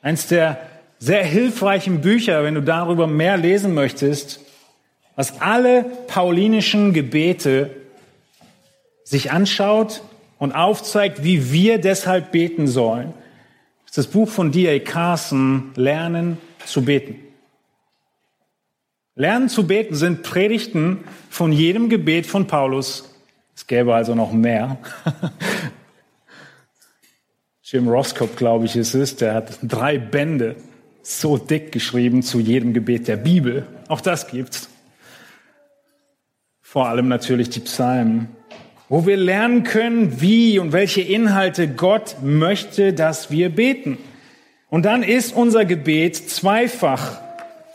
Eins der sehr hilfreichen Bücher, wenn du darüber mehr lesen möchtest, was alle paulinischen Gebete sich anschaut und aufzeigt, wie wir deshalb beten sollen, ist das Buch von D.A. Carson, Lernen zu beten. Lernen zu beten sind Predigten von jedem Gebet von Paulus es gäbe also noch mehr. Jim Roscoe, glaube ich, ist es, der hat drei Bände so dick geschrieben zu jedem Gebet der Bibel. Auch das gibt's. Vor allem natürlich die Psalmen. wo wir lernen können, wie und welche Inhalte Gott möchte, dass wir beten. Und dann ist unser Gebet zweifach.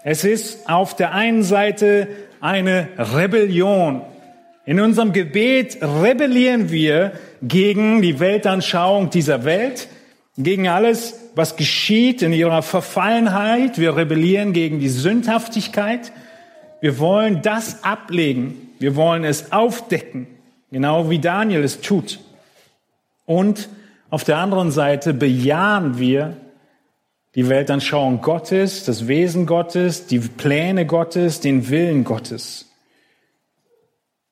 Es ist auf der einen Seite eine Rebellion. In unserem Gebet rebellieren wir gegen die Weltanschauung dieser Welt, gegen alles, was geschieht in ihrer Verfallenheit. Wir rebellieren gegen die Sündhaftigkeit. Wir wollen das ablegen. Wir wollen es aufdecken, genau wie Daniel es tut. Und auf der anderen Seite bejahen wir die Weltanschauung Gottes, das Wesen Gottes, die Pläne Gottes, den Willen Gottes.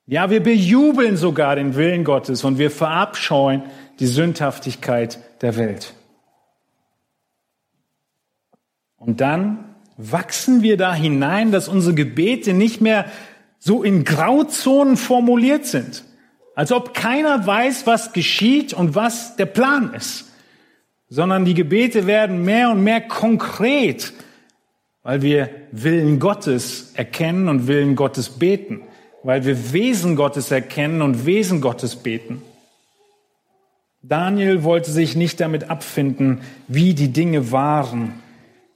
Ja, wir bejubeln sogar den Willen Gottes und wir verabscheuen die Sündhaftigkeit der Welt. Und dann wachsen wir da hinein, dass unsere Gebete nicht mehr so in Grauzonen formuliert sind, als ob keiner weiß, was geschieht und was der Plan ist sondern die Gebete werden mehr und mehr konkret, weil wir Willen Gottes erkennen und Willen Gottes beten, weil wir Wesen Gottes erkennen und Wesen Gottes beten. Daniel wollte sich nicht damit abfinden, wie die Dinge waren,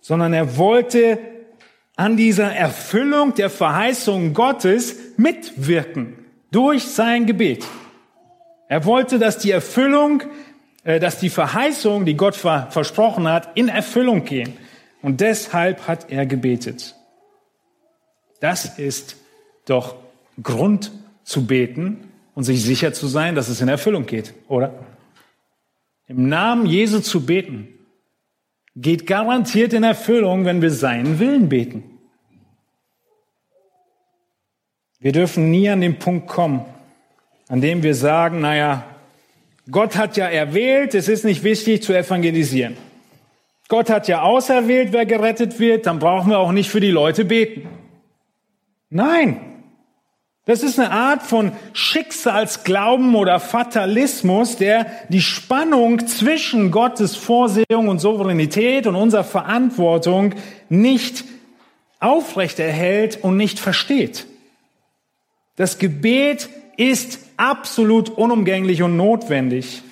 sondern er wollte an dieser Erfüllung der Verheißung Gottes mitwirken durch sein Gebet. Er wollte, dass die Erfüllung dass die Verheißungen, die Gott versprochen hat, in Erfüllung gehen. Und deshalb hat er gebetet. Das ist doch Grund zu beten und sich sicher zu sein, dass es in Erfüllung geht, oder? Im Namen Jesu zu beten geht garantiert in Erfüllung, wenn wir seinen Willen beten. Wir dürfen nie an den Punkt kommen, an dem wir sagen, naja, Gott hat ja erwählt, es ist nicht wichtig zu evangelisieren. Gott hat ja auserwählt, wer gerettet wird, dann brauchen wir auch nicht für die Leute beten. Nein, das ist eine Art von Schicksalsglauben oder Fatalismus, der die Spannung zwischen Gottes Vorsehung und Souveränität und unserer Verantwortung nicht aufrechterhält und nicht versteht. Das Gebet ist absolut unumgänglich und notwendig.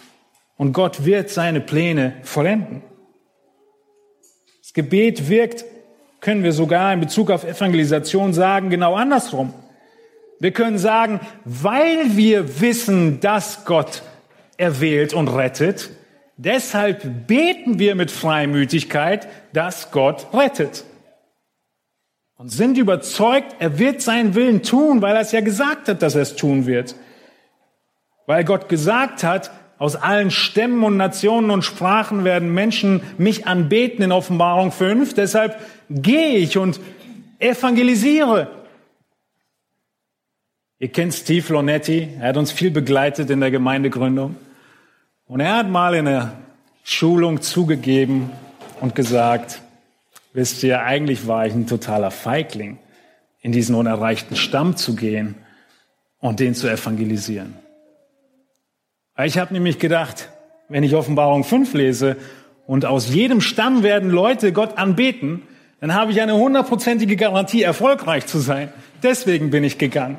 Und Gott wird seine Pläne vollenden. Das Gebet wirkt, können wir sogar in Bezug auf Evangelisation sagen, genau andersrum. Wir können sagen, weil wir wissen, dass Gott erwählt und rettet, deshalb beten wir mit Freimütigkeit, dass Gott rettet. Und sind überzeugt, er wird seinen Willen tun, weil er es ja gesagt hat, dass er es tun wird. Weil Gott gesagt hat, aus allen Stämmen und Nationen und Sprachen werden Menschen mich anbeten in Offenbarung 5. Deshalb gehe ich und evangelisiere. Ihr kennt Steve Lonetti. Er hat uns viel begleitet in der Gemeindegründung. Und er hat mal in einer Schulung zugegeben und gesagt, wisst ihr, eigentlich war ich ein totaler Feigling, in diesen unerreichten Stamm zu gehen und den zu evangelisieren. Ich habe nämlich gedacht, wenn ich Offenbarung 5 lese und aus jedem Stamm werden Leute Gott anbeten, dann habe ich eine hundertprozentige Garantie, erfolgreich zu sein. Deswegen bin ich gegangen.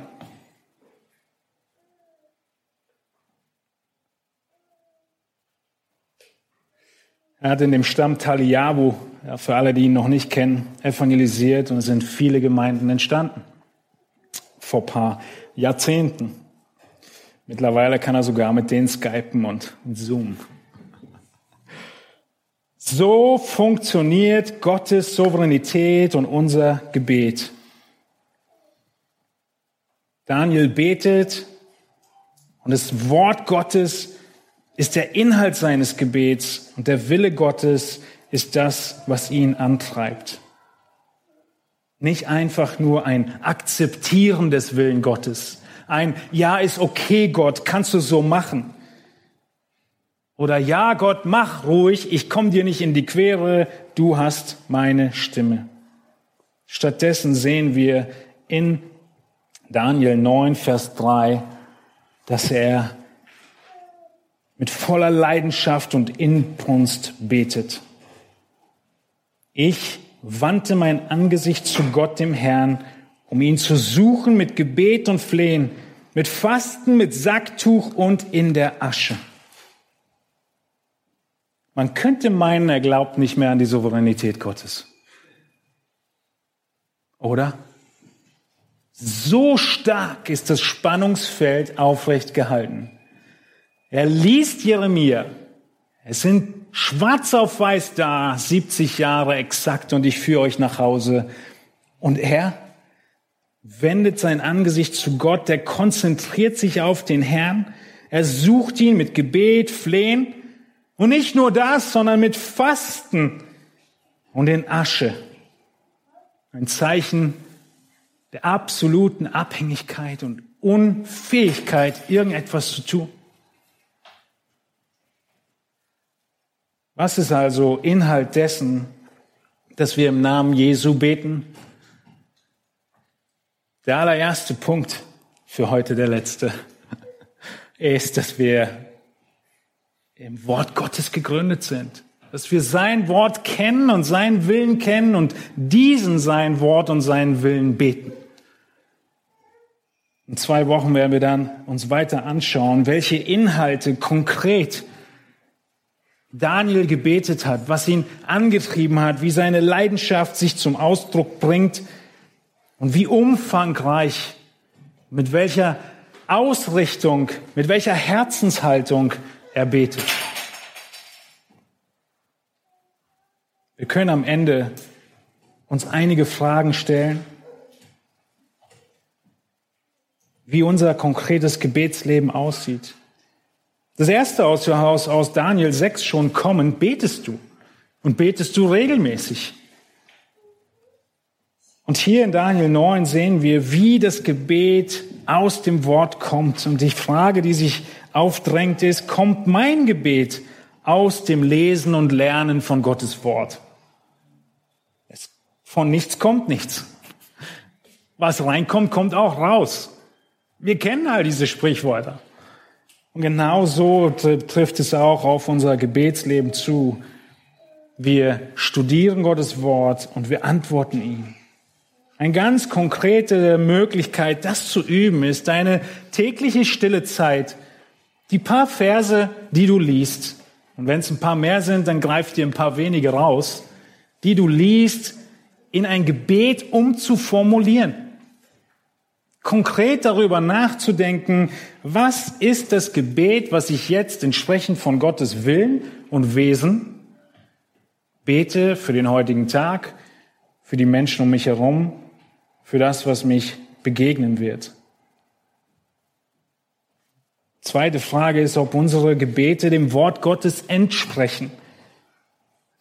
Er hat in dem Stamm Taliabu, ja, für alle, die ihn noch nicht kennen, evangelisiert und es sind viele Gemeinden entstanden. Vor paar Jahrzehnten. Mittlerweile kann er sogar mit denen skypen und zoomen. So funktioniert Gottes Souveränität und unser Gebet. Daniel betet und das Wort Gottes ist der Inhalt seines Gebets und der Wille Gottes ist das, was ihn antreibt. Nicht einfach nur ein Akzeptieren des Willen Gottes, ein Ja ist okay, Gott, kannst du so machen. Oder Ja, Gott, mach ruhig, ich komme dir nicht in die Quere, du hast meine Stimme. Stattdessen sehen wir in Daniel 9, Vers 3, dass er mit voller Leidenschaft und Inbrunst betet. Ich wandte mein Angesicht zu Gott, dem Herrn, um ihn zu suchen mit Gebet und Flehen. Mit Fasten, mit Sacktuch und in der Asche. Man könnte meinen, er glaubt nicht mehr an die Souveränität Gottes. Oder? So stark ist das Spannungsfeld aufrecht gehalten. Er liest Jeremia. Es sind schwarz auf weiß da, 70 Jahre exakt und ich führe euch nach Hause. Und er wendet sein Angesicht zu Gott, der konzentriert sich auf den Herrn. Er sucht ihn mit Gebet, Flehen. Und nicht nur das, sondern mit Fasten und in Asche. Ein Zeichen der absoluten Abhängigkeit und Unfähigkeit, irgendetwas zu tun. Was ist also Inhalt dessen, dass wir im Namen Jesu beten? Der allererste Punkt für heute, der letzte, ist, dass wir im Wort Gottes gegründet sind dass wir sein Wort kennen und seinen Willen kennen und diesen sein Wort und seinen Willen beten. In zwei Wochen werden wir dann uns weiter anschauen, welche Inhalte konkret Daniel gebetet hat, was ihn angetrieben hat, wie seine Leidenschaft sich zum Ausdruck bringt und wie umfangreich, mit welcher Ausrichtung, mit welcher Herzenshaltung er betet. Wir können am Ende uns einige Fragen stellen wie unser konkretes Gebetsleben aussieht. Das erste aus, aus, Daniel 6 schon kommen, betest du. Und betest du regelmäßig. Und hier in Daniel 9 sehen wir, wie das Gebet aus dem Wort kommt. Und die Frage, die sich aufdrängt, ist, kommt mein Gebet aus dem Lesen und Lernen von Gottes Wort? Es, von nichts kommt nichts. Was reinkommt, kommt auch raus. Wir kennen all diese Sprichwörter. Und genau so trifft es auch auf unser Gebetsleben zu. Wir studieren Gottes Wort und wir antworten ihm. Eine ganz konkrete Möglichkeit, das zu üben, ist deine tägliche stille Zeit. Die paar Verse, die du liest, und wenn es ein paar mehr sind, dann greif dir ein paar wenige raus, die du liest, in ein Gebet umzuformulieren konkret darüber nachzudenken, was ist das Gebet, was ich jetzt entsprechend von Gottes Willen und Wesen bete für den heutigen Tag, für die Menschen um mich herum, für das, was mich begegnen wird. Zweite Frage ist, ob unsere Gebete dem Wort Gottes entsprechen.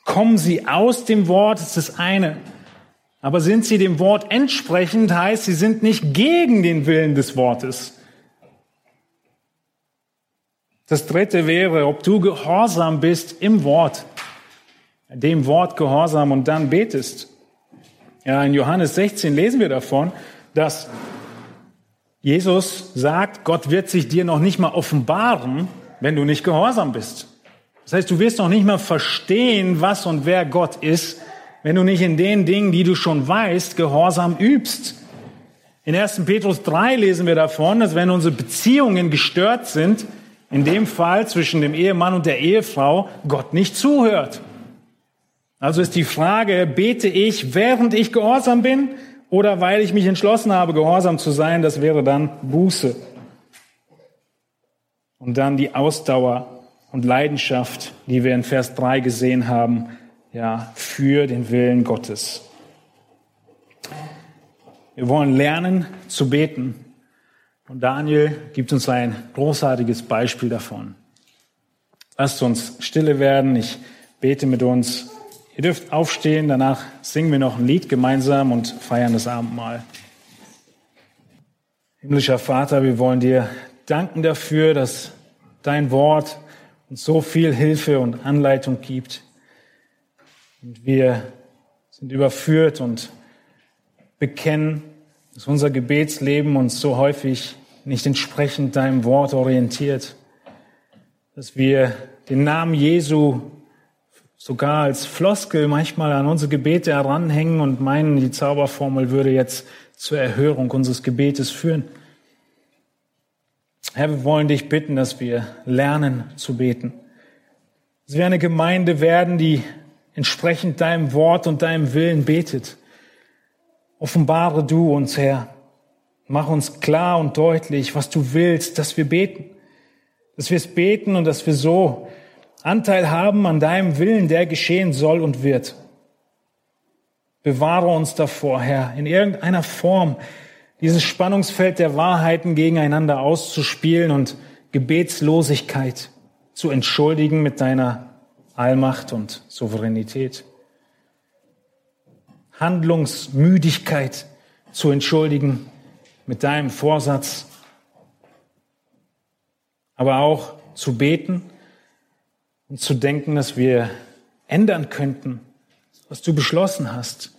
Kommen sie aus dem Wort? Ist das eine. Aber sind sie dem Wort entsprechend, heißt, sie sind nicht gegen den Willen des Wortes. Das dritte wäre, ob du gehorsam bist im Wort, dem Wort gehorsam und dann betest. Ja, in Johannes 16 lesen wir davon, dass Jesus sagt, Gott wird sich dir noch nicht mal offenbaren, wenn du nicht gehorsam bist. Das heißt, du wirst noch nicht mal verstehen, was und wer Gott ist, wenn du nicht in den Dingen, die du schon weißt, Gehorsam übst. In 1. Petrus 3 lesen wir davon, dass wenn unsere Beziehungen gestört sind, in dem Fall zwischen dem Ehemann und der Ehefrau, Gott nicht zuhört. Also ist die Frage, bete ich, während ich gehorsam bin oder weil ich mich entschlossen habe, gehorsam zu sein, das wäre dann Buße. Und dann die Ausdauer und Leidenschaft, die wir in Vers 3 gesehen haben, ja, für den Willen Gottes. Wir wollen lernen zu beten. Und Daniel gibt uns ein großartiges Beispiel davon. Lasst uns stille werden. Ich bete mit uns. Ihr dürft aufstehen. Danach singen wir noch ein Lied gemeinsam und feiern das Abendmahl. Himmlischer Vater, wir wollen dir danken dafür, dass dein Wort uns so viel Hilfe und Anleitung gibt. Und wir sind überführt und bekennen, dass unser Gebetsleben uns so häufig nicht entsprechend deinem Wort orientiert, dass wir den Namen Jesu sogar als Floskel manchmal an unsere Gebete heranhängen und meinen, die Zauberformel würde jetzt zur Erhörung unseres Gebetes führen. Herr, wir wollen dich bitten, dass wir lernen zu beten. Dass wir eine Gemeinde werden, die entsprechend deinem Wort und deinem Willen betet. Offenbare du uns, Herr. Mach uns klar und deutlich, was du willst, dass wir beten. Dass wir es beten und dass wir so Anteil haben an deinem Willen, der geschehen soll und wird. Bewahre uns davor, Herr, in irgendeiner Form dieses Spannungsfeld der Wahrheiten gegeneinander auszuspielen und Gebetslosigkeit zu entschuldigen mit deiner Allmacht und Souveränität. Handlungsmüdigkeit zu entschuldigen mit deinem Vorsatz, aber auch zu beten und zu denken, dass wir ändern könnten, was du beschlossen hast.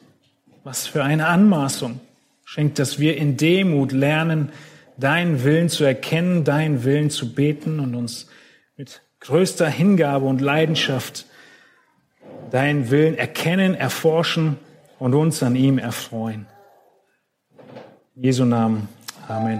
Was für eine Anmaßung schenkt, dass wir in Demut lernen, deinen Willen zu erkennen, deinen Willen zu beten und uns mit größter Hingabe und Leidenschaft deinen Willen erkennen, erforschen und uns an ihm erfreuen. In Jesu Namen. Amen.